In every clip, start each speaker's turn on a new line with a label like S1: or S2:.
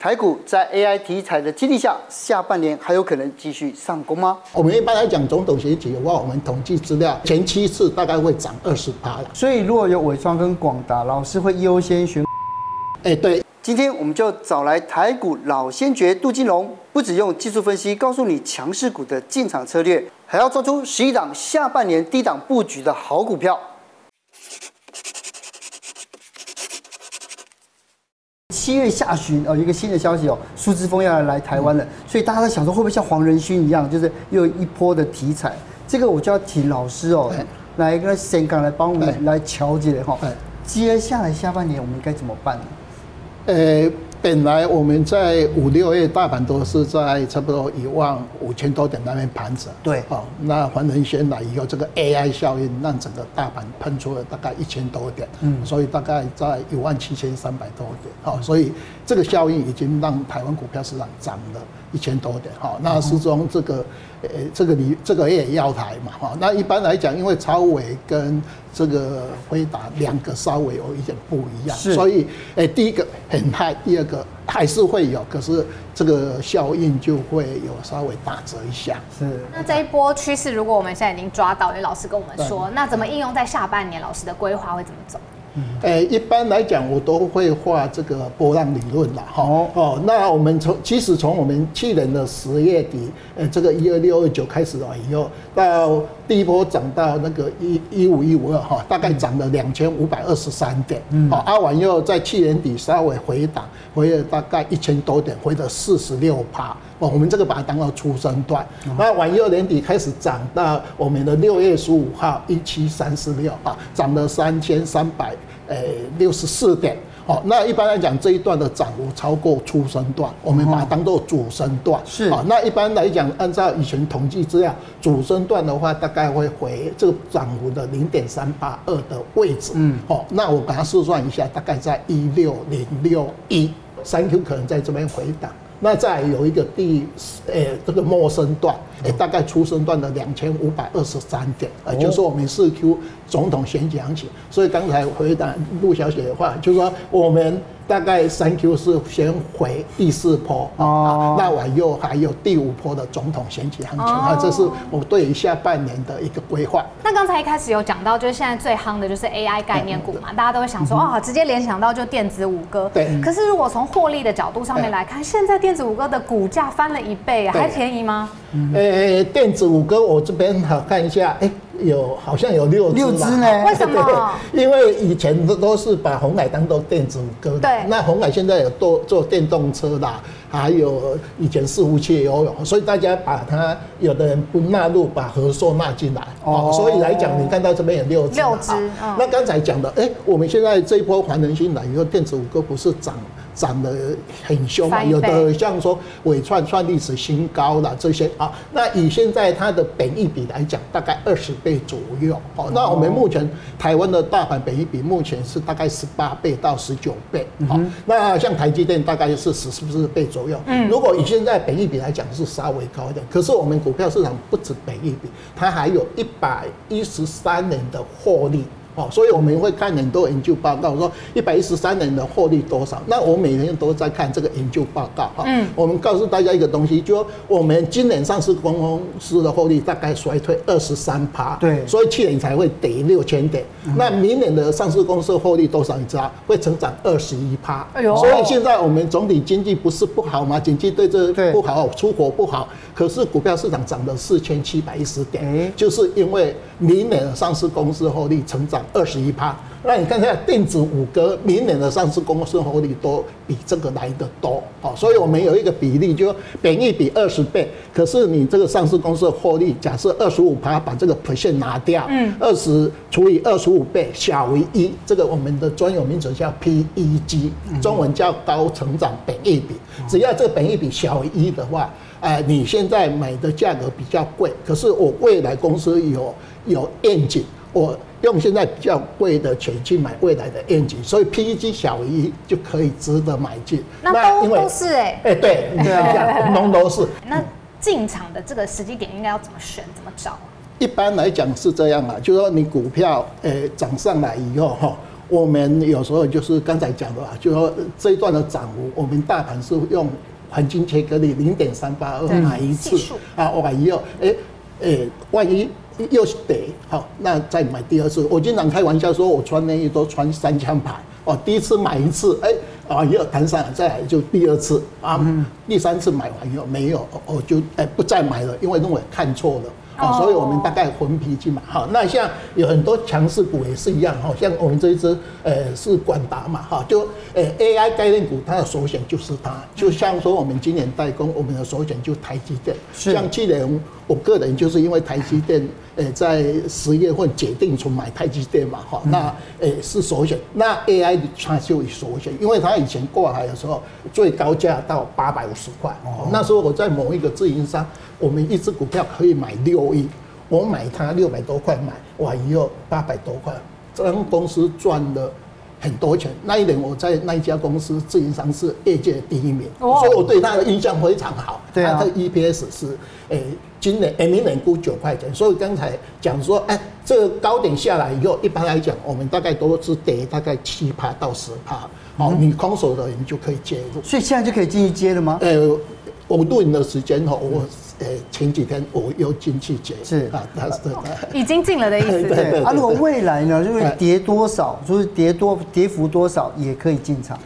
S1: 台股在 AI 题材的激励下，下半年还有可能继续上攻吗？
S2: 我们一般来讲，总统选举的话，我们统计资料前七次大概会涨二十趴了。
S1: 所以如果有伟创跟广达，老师会优先选。
S2: 哎，对，
S1: 今天我们就找来台股老先觉杜金龙，不只用技术分析告诉你强势股的进场策略，还要抓出十一档下半年低档布局的好股票。七月下旬哦，有一个新的消息哦，苏之峰要来来台湾了，所以大家在想说会不会像黄仁勋一样，就是又有一波的题材？这个我就要请老师哦，来跟香港来帮我们来调解哈。接下来下半年我们该怎么办呢？
S2: 呃。本来我们在五六月大盘都是在差不多一万五千多点那边盘子，
S1: 对，
S2: 好，那黄仁勋来以后，这个 AI 效应让整个大盘喷出了大概一千多点，嗯，所以大概在一万七千三百多点，好，所以这个效应已经让台湾股票市场涨了一千多点，好，那始终这个。呃，这个你这个也要台嘛，哈，那一般来讲，因为超尾跟这个辉达两个稍微有一点不一样，是所以，哎，第一个很嗨，第二个还是会有，可是这个效应就会有稍微打折一下。
S3: 是。那这一波趋势，如果我们现在已经抓到，因为老师跟我们说，那怎么应用在下半年？老师的规划会怎么走？
S2: 诶，一般来讲，我都会画这个波浪理论啦，哈哦。那我们从其实从我们去年的十月底，诶，这个一二六二九开始了以后，到第一波涨到那个一一五一五二哈，大概涨了两千五百二十三点，嗯，好，阿完又在去年底稍微回档，回了大概一千多点，回了四十六趴。哦，我们这个把它当做初升段，那往右年底开始涨到我们的六月十五号一七三四六啊，涨了三千三百诶六十四点。好，那一般来讲这一段的涨幅超过初升段，我们把它当做主升段。是啊，那一般来讲，按照以前统计资料，主升段的话大概会回这个涨幅的零点三八二的位置。嗯，好，那我把它试算一下，大概在一六零六一，三 Q 可能在这边回档。那再有一个第，诶、欸，这个末升段，诶、欸，大概初升段的两千五百二十三点，呃，就是我们四 Q 总统选举行情。所以刚才回答陆小姐的话，就是说我们。大概三 Q 是先回第四波哦，那往右还有第五波的总统选举行情啊，这是我对于下半年的一个规划。
S3: 那刚才一开始有讲到，就是现在最夯的就是 AI 概念股嘛，大家都会想说哦，直接联想到就电子五哥。对。可是如果从获利的角度上面来看，现在电子五哥的股价翻了一倍啊，还便宜吗？
S2: 呃，电子五哥我这边好看一下，哎。有好像有六
S1: 六只呢？
S3: 为什么？
S2: 因为以前都都是把鸿海当做电子五哥。对。那鸿海现在有做做电动车啦，还有以前伺服器也有，所以大家把它有的人不纳入，把和硕纳进来。哦。所以来讲，你看到这边有六只。六只。那刚才讲的，哎、欸，我们现在这一波黄仁勋来以后，电子五哥不是涨？涨得很凶啊，有的像说纬创创历史新高了这些啊，那以现在它的本益比来讲，大概二十倍左右。好，那我们目前台湾的大盘本益比目前是大概十八倍到十九倍。好，那像台积电大概是十四倍左右。嗯，如果以现在本益比来讲是稍微高一点，可是我们股票市场不止本益比，它还有一百一十三年的获利。哦，所以我们会看很多研究报告，说一百一十三年的获利多少？那我每年都在看这个研究报告哈。嗯。我们告诉大家一个东西，就说我们今年上市公司的获利大概衰退二十三趴。对。所以去年才会跌六千点。那明年的上市公司获利多少？你知道？会成长二十一趴。哎呦。所以现在我们总体经济不是不好吗？经济对这不好，出口不好。可是股票市场涨了四千七百一十点，就是因为明年的上市公司获利成长。二十一趴，那你看一下电子五哥明年的上市公司获利都比这个来的多，好，所以我们有一个比例，就本益比二十倍，可是你这个上市公司的获利，假设二十五趴，把这个 percent 拿掉，嗯，二十除以二十五倍小于一，这个我们的专有名词叫 PEG，中文叫高成长本益比，只要这个本益比小于一的话，哎，你现在买的价格比较贵，可是我未来公司有有愿景，我。用现在比较贵的钱去买未来的愿景，所以 PEG 小于一就可以值得买进。
S3: 那都都是哎，
S2: 哎对，这样通通都是。
S3: 那进场的这个时机点应该要怎么选？怎么找？
S2: 一般来讲是这样啊，就是说你股票诶涨上来以后哈，我们有时候就是刚才讲的啊，就说这一段的涨幅，我们大盘是用黄金切割率零点三八二买一次啊，我买一二哎哎，万一又是得，好，那再买第二次。我经常开玩笑说，我穿内衣都穿三枪牌哦，第一次买一次，哎啊又弹上了，再来就第二次啊，第三次买完以后没有，我就哎不再买了，因为认为看错了。哦，所以我们大概混皮去买。好，那像有很多强势股也是一样。哈，像我们这一支，呃，是广达嘛，哈，就呃 AI 概念股，它的首选就是它。就像说我们今年代工，我们的首选就台积电。是。像去年，我个人就是因为台积电，呃，在十月份决定从买台积电嘛，哈，那呃是首选。那 AI 它就首选，因为它以前挂牌的时候最高价到八百五十块。哦。那时候我在某一个自营商。我们一只股票可以买六亿，我买它六百多块买，哇，以后八百多块，这间公司赚了很多钱。那一年我在那一家公司自营商是业界第一名，所以我对他的印象非常好。对啊，他的 EPS 是诶，今年诶明年估九块钱。所以刚才讲说，哎，这个高点下来以后，一般来讲，我们大概都是跌大概七趴到十趴。好，你空手的人就可以介入。
S1: 所以现在就可以进去接了吗？
S2: 呃，我录影的时间哈，我。呃，前几天我又进去解，
S1: 是
S2: 啊，他是
S3: 已经进了的意思。
S1: 对，对，对啊，如果未来呢，就是跌多少，就是跌多跌幅多少，也可以进场。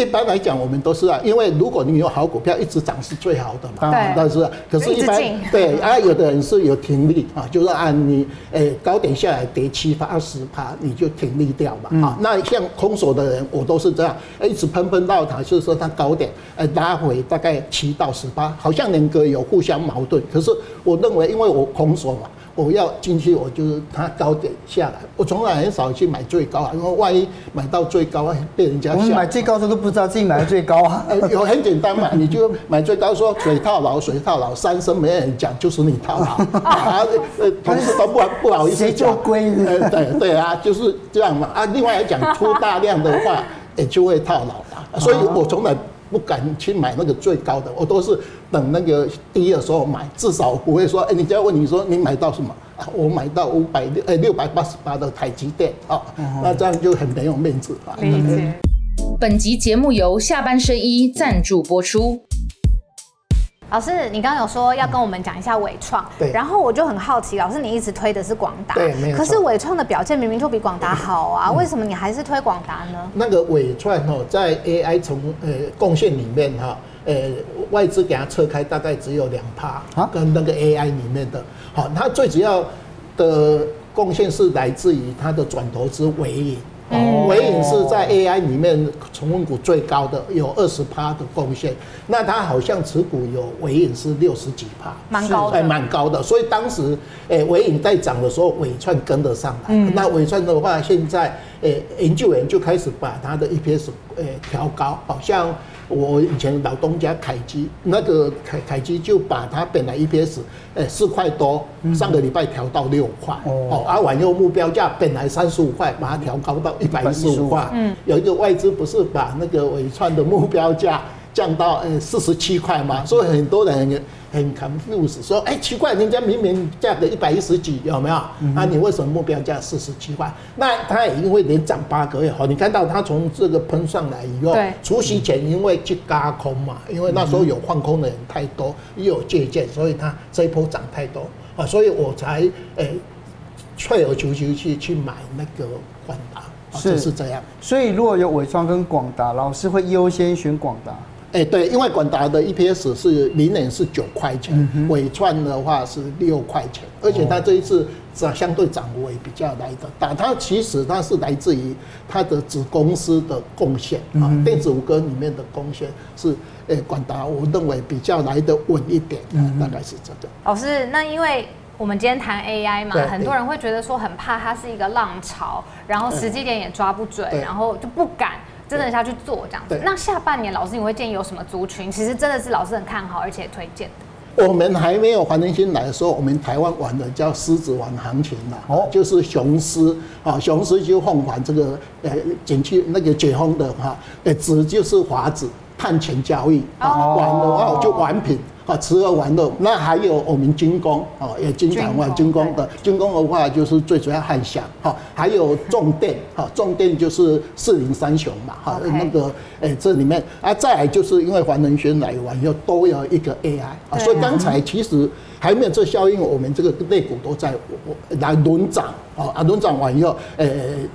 S2: 一般来讲，我们都是啊，因为如果你有好股票一直涨是最好的嘛。
S3: 对。
S2: 但是，可是一般对啊，有的人是有停利啊，就是按你诶高点下来跌七八十趴，你就停利掉嘛。啊，那像空手的人，我都是这样，一直喷喷到它，就是说它高点诶拉回大概七到十八，好像两个有互相矛盾。可是我认为，因为我空手嘛。我要进去，我就是它高点下来，我从来很少去买最高啊，因为万一买到最高，被人家。
S1: 我们买最高的都不知道自己买的最高啊。
S2: 有很简单嘛，你就买最高，说水套牢，水套牢，三声没人讲，就是你套牢 啊。呃，同事都不不好意思
S1: 就归。
S2: 呃，对对啊，就是这样嘛。啊，另外来讲，出大量的话，也就会套牢了。所以我从来。不敢去买那个最高的，我都是等那个低的时候买，至少不会说，哎，人家问你说你买到什么啊？我买到五百六，哎，六百八十八的台积电啊，那这样就很没有面子啊。
S3: 理解。
S4: 本集节目由下半身衣赞助播出。
S3: 老师，你刚刚有说要跟我们讲一下纬创，对，然后我就很好奇，老师你一直推的是广达，
S2: 对，没有。
S3: 可是纬创的表现明明就比广达好啊，嗯、为什么你还是推广达呢？
S2: 那个纬创哦，在 AI 从呃贡献里面哈，呃外资给它撤开大概只有两趴啊，跟那个 AI 里面的，好，它最主要的贡献是来自于它的转投资纬颖。哦，伟影是在 AI 里面成分股最高的，有二十趴的贡献。那它好像持股有伟影是六十几趴，
S3: 蛮高的，哎，
S2: 蛮高的。所以当时，诶，纬颖在涨的时候，伟创跟得上来。嗯，那伟创的话，现在，诶，研究员就开始把他的 EPS 诶调高，好像。我以前老东家凯基，那个凯凯基就把它本来 EPS 诶四块多，上个礼拜调到六块，哦，而往后目标价本来三十五块，把它调高到一百一十五块。嗯，有一个外资不是把那个纬创的目标价降到呃四十七块吗？所以很多人。很 confused，说哎、欸、奇怪，人家明明价格一百一十几，有没有？嗯、啊，你为什么目标价四十七块？那它也因为连涨八个月，好，你看到它从这个喷上来以后，对，除夕前因为去轧空嘛，因为那时候有换空的人太多，又有借鉴，所以它这一波涨太多啊，所以我才哎退而求其次去买那个广达，是是这样。
S1: 所以如果有伟创跟广达，老师会优先选广达。
S2: 哎、欸，对，因为广达的 EPS 是明年是九块钱，纬创、嗯、哼的话是六块钱，而且它这一次涨相对涨幅也比较来的大。它其实它是来自于它的子公司的贡献啊，电子五哥里面的贡献是，哎、欸，广达我认为比较来的稳一点，嗯、大概是这个。
S3: 老师，那因为我们今天谈 AI 嘛，很多人会觉得说很怕它是一个浪潮，然后时机点也抓不准，然后就不敢。真的下去做这样子，那下半年老师你会建议有什么族群？其实真的是老师很看好而且推荐的。
S2: 我们还没有黄仁勋来的时候，我们台湾玩的叫狮子王行情啦，哦，就是雄狮啊，雄狮就奉还这个呃景区那个解封的哈，呃子就是华子，碳权交易啊，玩的话就玩品。啊，吃喝玩乐。那还有我们军工啊，也经常玩军工的。军工的话，就是最主要汉翔哈，还有重电哈，重电就是四零三雄嘛哈，那个诶这里面啊，再来就是因为黄仁勋来完以后都有一个 AI 啊，所以刚才其实还没有这效应，我们这个类股都在来轮涨啊，啊轮涨完以后，诶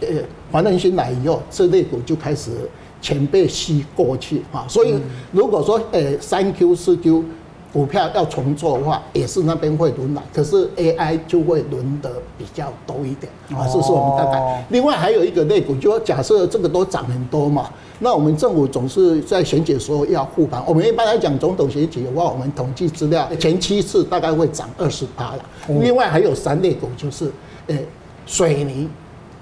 S2: 诶黄仁勋来以后，这类股就开始。钱被吸过去啊，所以如果说呃三 Q 四 Q 股票要重做的话，也是那边会轮来，可是 AI 就会轮得比较多一点啊，这是我们大概。另外还有一个类股，就说假设这个都涨很多嘛，那我们政府总是在选举时候要护盘。我们一般来讲，总统选举的话，我们统计资料前七次大概会涨二十八了。另外还有三类股，就是呃水泥。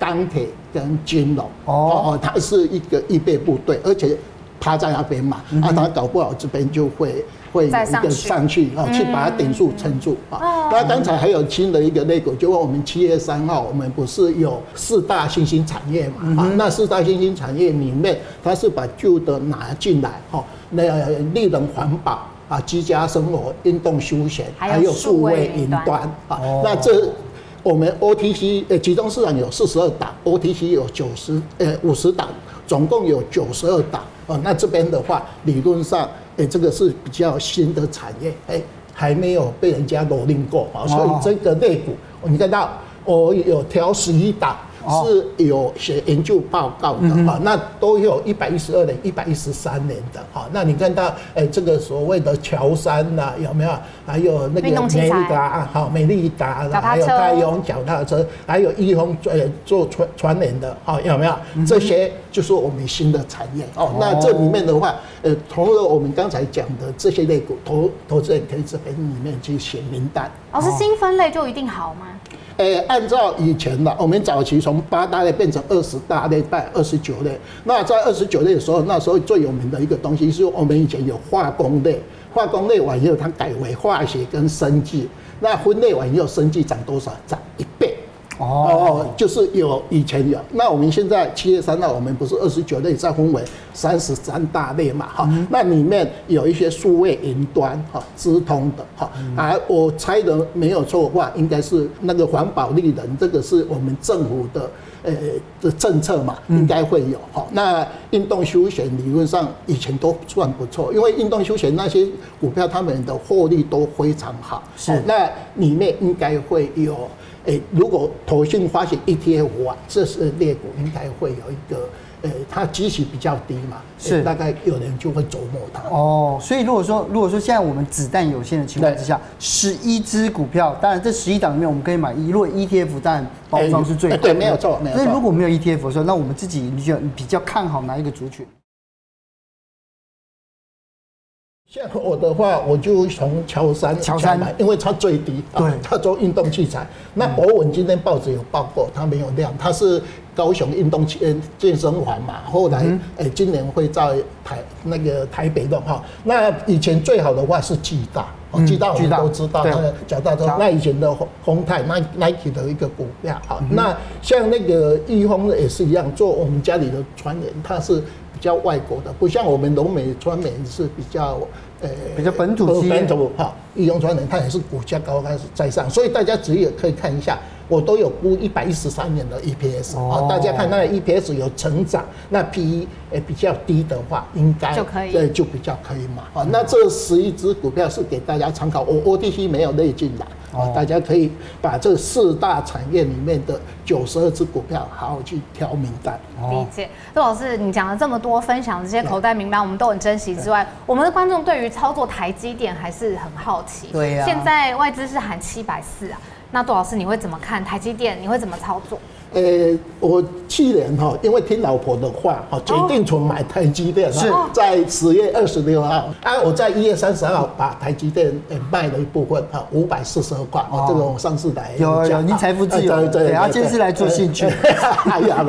S2: 钢铁跟金融哦哦，它是一个预备部队，而且趴在那边嘛，啊，它搞不好这边就会会一个上去啊，去把它点数撑住啊。那刚才还有新的一个类股，就问我们七月三号，我们不是有四大新兴产业嘛？啊，那四大新兴产业里面，它是把旧的拿进来哈，那绿能环保啊，居家生活、运动休闲，还有数位云端啊，那这。我们 OTC 呃，集中市场有四十二档，OTC 有九十呃五十档，总共有九十二档哦。那这边的话，理论上，诶，这个是比较新的产业，哎，还没有被人家蹂躏过啊，所以这个类股，你看到我有挑十一档。是有写研究报告的哈，那都有一百一十二年、一百一十三年的哈。那你看到哎，这个所谓的乔山呐，有没有？还有那个美利达好，美利达，还有泰永脚踏车，还有益丰呃做传传联的，好有没有？这些就是我们新的产业哦。那这里面的话，呃，除了我们刚才讲的这些类股，投投资人可以这边里面去写名单。
S3: 哦，是新分类就一定好吗？
S2: 诶，按照以前的，我们早期从八大类变成二十大类，拜二十九类。那在二十九类的时候，那时候最有名的一个东西是我们以前有化工类，化工类完以后，它改为化学跟生技。那分类完以后，生技涨多少？涨一。哦，就是有以前有，那我们现在七月三号，我们不是二十九类再分为三十三大类嘛？哈，那里面有一些数位云端哈，资通的哈，啊我猜的没有错的话，应该是那个环保丽人，这个是我们政府的呃的政策嘛，应该会有哈。那运动休闲理论上以前都算不错，因为运动休闲那些股票他们的获利都非常好，是那里面应该会有。哎，如果投信发行 ETF 啊，这是裂股应该会有一个，呃，它基期比较低嘛，是大概有人就会琢磨它。
S1: 哦，所以如果说如果说现在我们子弹有限的情况之下，十一只股票，当然这十一档里面我们可以买一，如果 ETF 当然包装是最好的，
S2: 对，没有错，没有错。
S1: 所以如果没有 ETF 的时候，那我们自己你就比较看好哪一个族群？
S2: 像我的话，我就从乔山乔山买，因为它最低，对，它做运动器材。那博文今天报纸有报过，它没有量，它是高雄运动健健身环嘛。后来，哎，今年会在台那个台北的哈。那以前最好的话是巨大，巨大我们都知道，那个脚踏车。那以前的宏泰、Nike 的一个股票，好，那像那个易丰也是一样，做我们家里的传人，它是。比较外国的，不像我们龙美传媒是比较，呃，
S1: 比较本土
S2: 本土哈。易丰传人它也是股价高开始在上，所以大家只也可以看一下，我都有估一百一十三年的 EPS 啊，大家看那个 EPS 有成长，那 PE 也比较低的话，应该就可以，对，就比较可以买。啊，那这十一只股票是给大家参考，我 OTC 没有内进来。啊，大家可以把这四大产业里面的九十二只股票好好去挑名单。
S3: 理解，杜老师，你讲了这么多，分享这些口袋名单，我们都很珍惜之外，我们的观众对于操作台积电还是很好奇。对呀。现在外资是喊七百四啊，那杜老师你会怎么看台积电？你会怎么操作？
S2: 呃、欸，我去年哈，因为听老婆的话，哈，决定从买台积电。是，在十月二十六号，啊，我在一月三十号把台积电卖了一部分，哈，五百四十二块。哦，这个我上次来
S1: 有有，您财富自由，对对，然后今天是来做兴趣。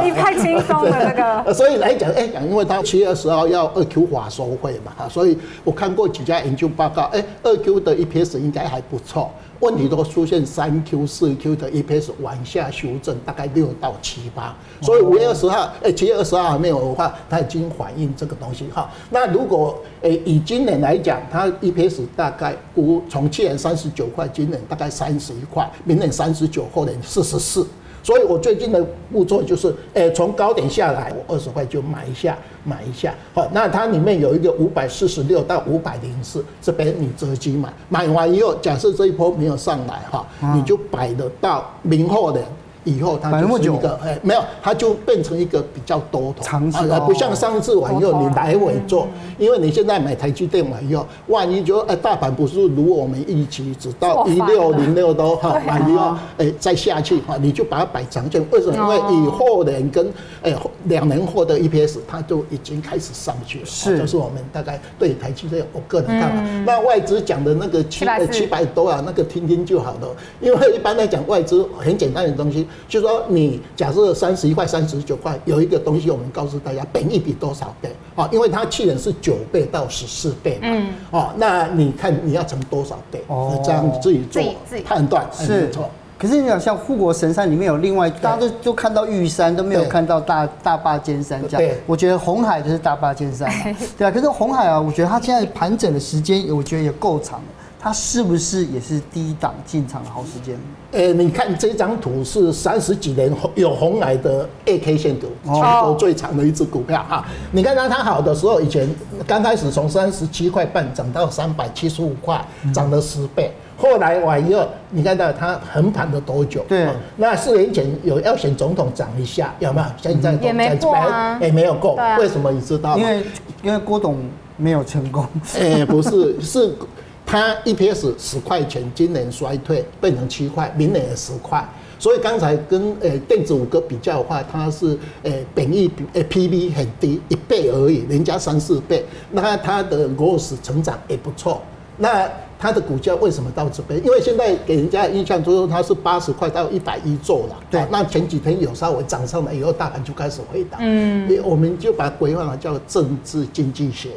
S3: 你太轻松了，那个。
S2: 所以来讲，哎，讲，因为他七月二十号要二 Q 法收会嘛，哈，所以我看过几家研究报告，哎，二 Q 的 EPS 应该还不错。问题都出现三 Q 四 Q 的 EPS 往下修正，大概六到七八。所以五月二十号，哎，七月二十号还没有的话，它已经反映这个东西哈。那如果诶以今年来讲，它 EPS 大概估从去年三十九块，今年大概三十一块，明年三十九，后年四十四。所以我最近的步骤就是，诶，从高点下来，我二十块就买一下，买一下。好，那它里面有一个五百四十六到五百零四，这边你择机买，买完以后，假设这一波没有上来哈，你就摆得到明后年。以后它就是一个哎，没有，它就变成一个比较多头，啊，不像上次完以后你来回做，因为你现在买台积电完以后，万一就哎大盘不是如我们预期，直到一六零六都哈完以后哎再下去哈，你就把它摆长线，为什么？因为以后年跟哎两年后的 EPS 它就已经开始上去了，是，这是我们大概对台积电我个人看法。那外资讲的那个七七百多啊，那个听听就好了，因为一般来讲外资很简单的东西。就是说，你假设三十一块、三十九块，有一个东西，我们告诉大家，本益比多少倍啊？因为它去年是九倍到十四倍嘛，嗯，哦，那你看你要乘多少倍？哦，这样自己做判断是没错。
S1: 可是你想像护国神山里面有另外，大家都都看到玉山，都没有看到大大霸尖山这样。对，我觉得红海就是大霸尖山，对啊。可是红海啊，我觉得它现在盘整的时间，我觉得也够长了。它是不是也是低档进场的好时间？
S2: 诶，你看这张图是三十几年有红来的 A K 线图，全国最长的一只股票哈。你看它它好的时候，以前刚开始从三十七块半涨到三百七十五块，涨了十倍。后来完以后，你看到它横盘了多久？对，那四年前有要选总统涨一下，有没有？现在
S3: 也没过啊，
S2: 也没有过。为什么你知道吗？
S1: 因为因为郭董没有成功。
S2: 诶，不是是。它 EPS 十块钱，今年衰退变成七块，明年也十块。所以刚才跟呃电子五哥比较的话，它是呃本益比诶 PB 很低，一倍而已，人家三四倍。那它的 growth 成长也不错。那它的股价为什么到这边？因为现在给人家的印象就是它是八十块到一百一做了。对。那前几天有稍微涨上来以后，大盘就开始回档。嗯。我们就把它规划了叫政治经济学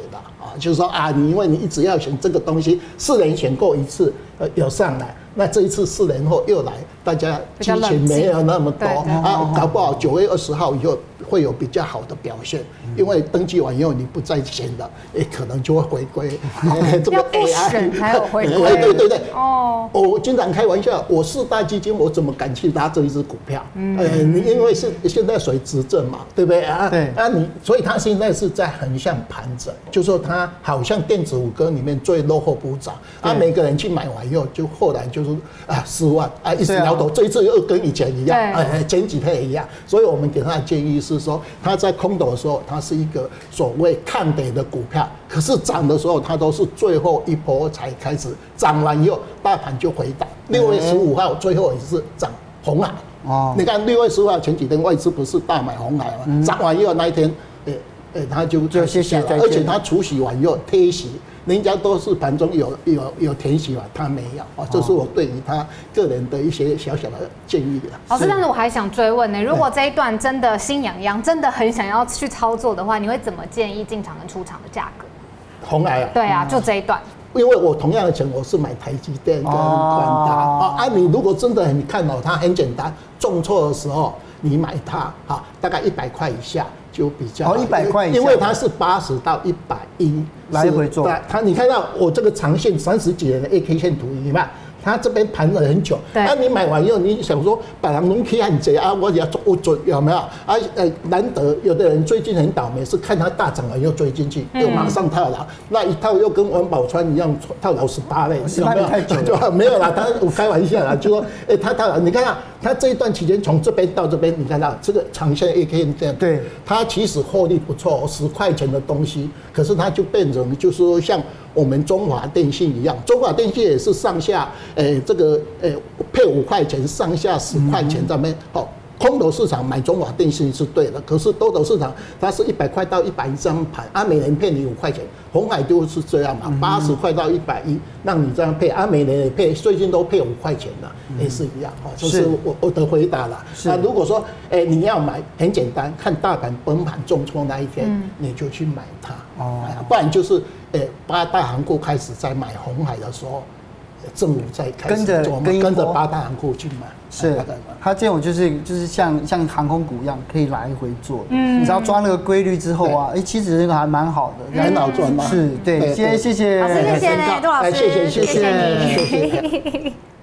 S2: 的。就是说啊，你因为你一直要选这个东西，四年选过一次，呃，有上来，那这一次四年后又来，大家激情没有那么多啊，搞不好九月二十号以后会有比较好的表现，因为登记完以后你不再选了，也，可能就会回归。
S3: 这个 AI 才 有回归。
S2: 对对对。哦。我经常开玩笑，我四大基金，我怎么敢去拉这一只股票？嗯。呃，你因为是现在谁执政嘛，对不对啊？对。啊，你所以他现在是在横向盘整，就说他好像电子五哥里面最落后不涨，啊，每个人去买完以后，就后来就是啊失望啊，一直摇头，这一次又跟以前一样，哎，前几天也一样，所以我们给他的建议是。是说他在空头的时候，它是一个所谓看跌的股票，可是涨的时候，它都是最后一波才开始涨完以后，大盘就回档。六月十五号最后一次涨红海哦，你看六月十五号前几天外资不是大买红海吗？涨完以后那一天，诶诶，它就就谢谢，而且他除息完以后贴息。人家都是盘中有有有填息嘛，他没有啊，这是我对于他个人的一些小小的建议的。
S3: 老师，但是我还想追问呢，如果这一段真的心痒痒，真的很想要去操作的话，你会怎么建议进场跟出场的价格？
S2: 鸿海啊？
S3: 对啊，就这一段。
S2: 因为我同样的钱，我是买台积电跟广达啊。啊，你如果真的很看好它，很简单，重挫的时候你买它，哈，大概一百块以下。就比较好，一百块，因为它是八十到一百一
S1: 来回做，
S2: 它你看到我这个长线三十几年的 A K 线图，你看。他这边盘了很久，那你买完以后，你想说把它弄起很贼啊，我也要做不准有没有？啊，呃，难得有的人最近很倒霉，是看他大涨了又追进去，又马上套牢，那一套又跟王宝钏一样套牢十八倍，有没有？太久了，没有啦，他我开玩笑啦，就说，哎，他套牢，你看啊，他这一段期间从这边到这边，你看到这个长线 A K 线，对，他其实获利不错，十块钱的东西，可是他就变成就是说像。我们中华电信一样，中华电信也是上下，诶，这个诶配五块钱，上下十块钱在那边。好，空头市场买中华电信是对的，可是多头市场它是一百块到一百一张盘，啊，每人配你五块钱，红海就是这样嘛，八十块到一百一，让你这样配，啊，每人也配，最近都配五块钱的，也是一样哈，就是我我的回答了。那如果说，诶，你要买，很简单，看大盘崩盘重挫那一天，你就去买它，哦，不然就是。八大行库开始在买红海的时候，政府在开
S1: 跟着跟
S2: 跟着八大行过去买。
S1: 是，它这种就是就是像像航空股一样，可以来回做。嗯，你知道抓那个规律之后啊，哎，其实这个还蛮好的，
S2: 很好赚嘛。
S1: 是对，今天谢谢，
S3: 谢谢杜老师，
S2: 谢谢谢谢谢谢。